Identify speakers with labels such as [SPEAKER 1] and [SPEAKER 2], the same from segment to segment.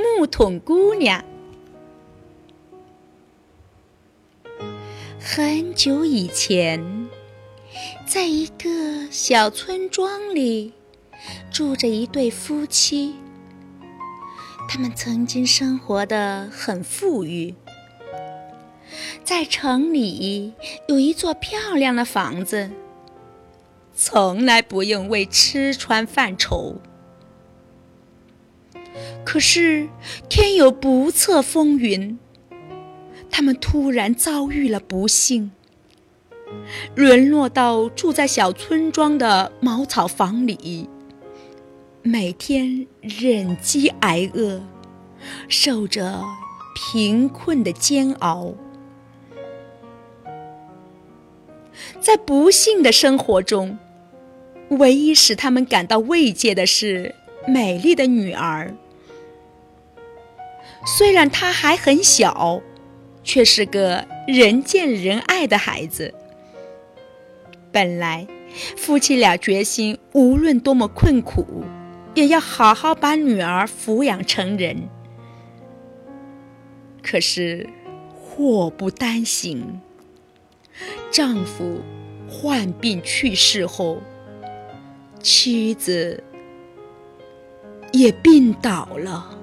[SPEAKER 1] 木桶姑娘。很久以前，在一个小村庄里，住着一对夫妻。他们曾经生活的很富裕，在城里有一座漂亮的房子，从来不用为吃穿犯愁。可是天有不测风云。他们突然遭遇了不幸，沦落到住在小村庄的茅草房里，每天忍饥挨饿，受着贫困的煎熬。在不幸的生活中，唯一使他们感到慰藉的是美丽的女儿，虽然她还很小。却是个人见人爱的孩子。本来，夫妻俩决心无论多么困苦，也要好好把女儿抚养成人。可是，祸不单行，丈夫患病去世后，妻子也病倒了。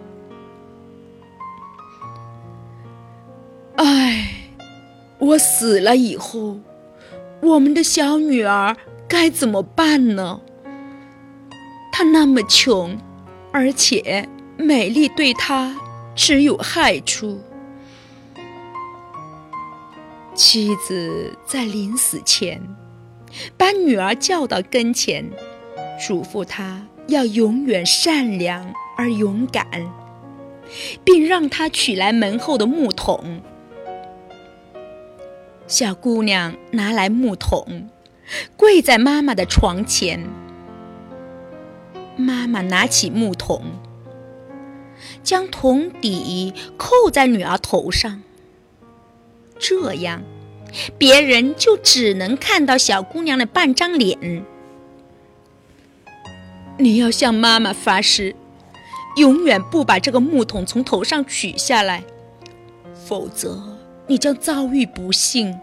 [SPEAKER 1] 唉，我死了以后，我们的小女儿该怎么办呢？她那么穷，而且美丽对她只有害处。妻子在临死前，把女儿叫到跟前，嘱咐她要永远善良而勇敢，并让她取来门后的木桶。小姑娘拿来木桶，跪在妈妈的床前。妈妈拿起木桶，将桶底扣在女儿头上。这样，别人就只能看到小姑娘的半张脸。你要向妈妈发誓，永远不把这个木桶从头上取下来，否则。你将遭遇不幸。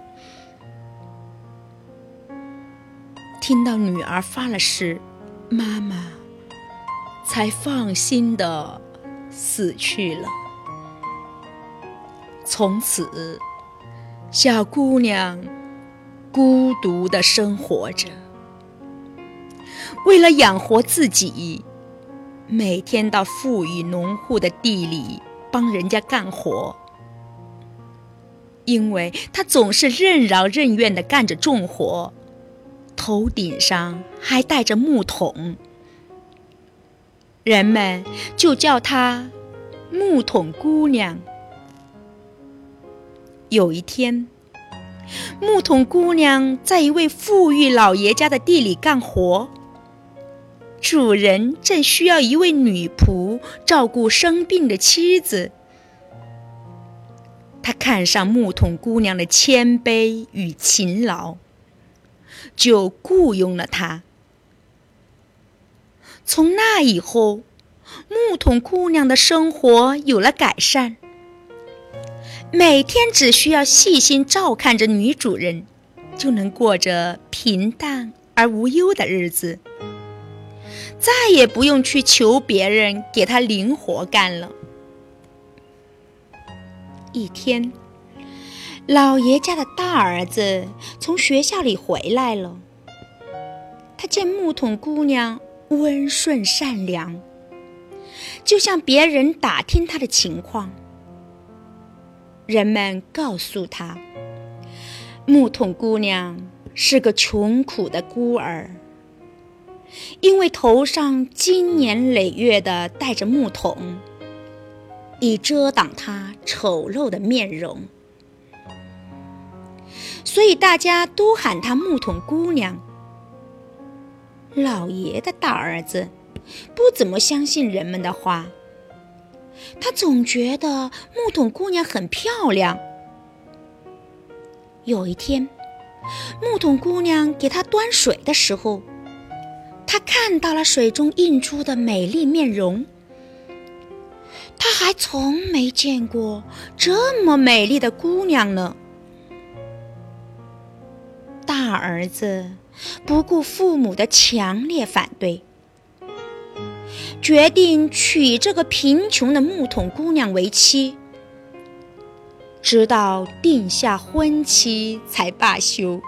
[SPEAKER 1] 听到女儿发了誓，妈妈才放心的死去了。从此，小姑娘孤独的生活着，为了养活自己，每天到富裕农户的地里帮人家干活。因为他总是任劳任怨地干着重活，头顶上还带着木桶，人们就叫她“木桶姑娘”。有一天，木桶姑娘在一位富裕老爷家的地里干活，主人正需要一位女仆照顾生病的妻子。他看上木桶姑娘的谦卑与勤劳，就雇佣了她。从那以后，木桶姑娘的生活有了改善，每天只需要细心照看着女主人，就能过着平淡而无忧的日子，再也不用去求别人给他零活干了。一天，老爷家的大儿子从学校里回来了。他见木桶姑娘温顺善良，就向别人打听她的情况。人们告诉他，木桶姑娘是个穷苦的孤儿，因为头上经年累月的戴着木桶。以遮挡她丑陋的面容，所以大家都喊她木桶姑娘。老爷的大儿子不怎么相信人们的话，他总觉得木桶姑娘很漂亮。有一天，木桶姑娘给他端水的时候，他看到了水中映出的美丽面容。他还从没见过这么美丽的姑娘呢。大儿子不顾父母的强烈反对，决定娶这个贫穷的木桶姑娘为妻，直到定下婚期才罢休。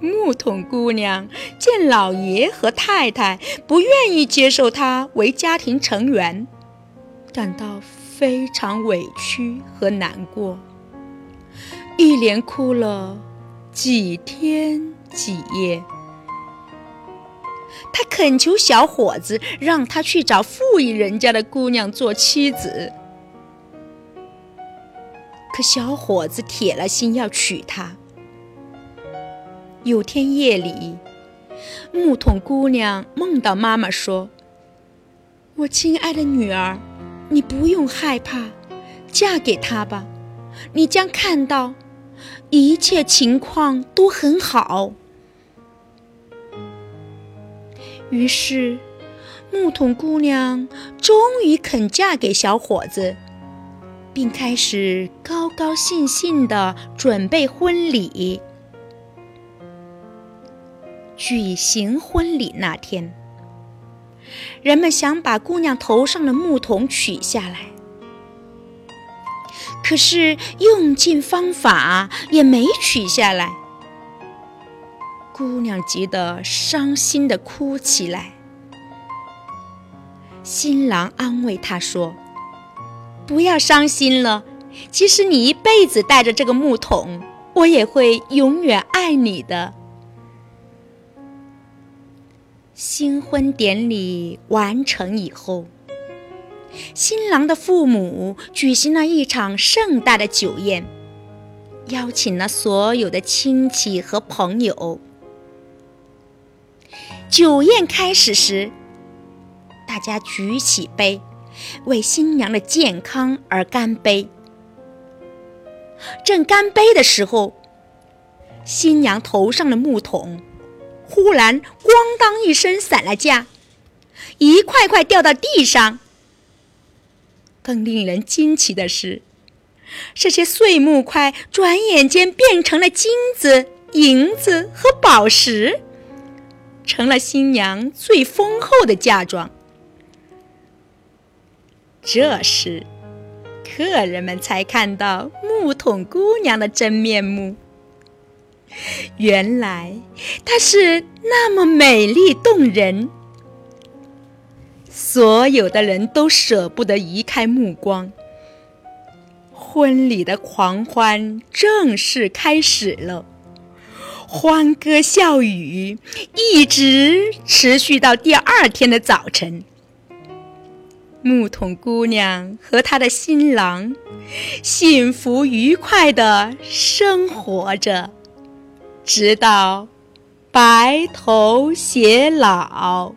[SPEAKER 1] 木桶姑娘见老爷和太太不愿意接受她为家庭成员，感到非常委屈和难过，一连哭了几天几夜。她恳求小伙子让他去找富裕人家的姑娘做妻子，可小伙子铁了心要娶她。有天夜里，木桶姑娘梦到妈妈说：“我亲爱的女儿，你不用害怕，嫁给他吧，你将看到一切情况都很好。”于是，木桶姑娘终于肯嫁给小伙子，并开始高高兴兴地准备婚礼。举行婚礼那天，人们想把姑娘头上的木桶取下来，可是用尽方法也没取下来。姑娘急得伤心的哭起来。新郎安慰她说：“不要伤心了，即使你一辈子带着这个木桶，我也会永远爱你的。”新婚典礼完成以后，新郎的父母举行了一场盛大的酒宴，邀请了所有的亲戚和朋友。酒宴开始时，大家举起杯，为新娘的健康而干杯。正干杯的时候，新娘头上的木桶。忽然，咣当一声散了架，一块块掉到地上。更令人惊奇的是，这些碎木块转眼间变成了金子、银子和宝石，成了新娘最丰厚的嫁妆。这时，客人们才看到木桶姑娘的真面目。原来她是那么美丽动人，所有的人都舍不得移开目光。婚礼的狂欢正式开始了，欢歌笑语一直持续到第二天的早晨。木桶姑娘和她的新郎幸福愉快的生活着。直到白头偕老。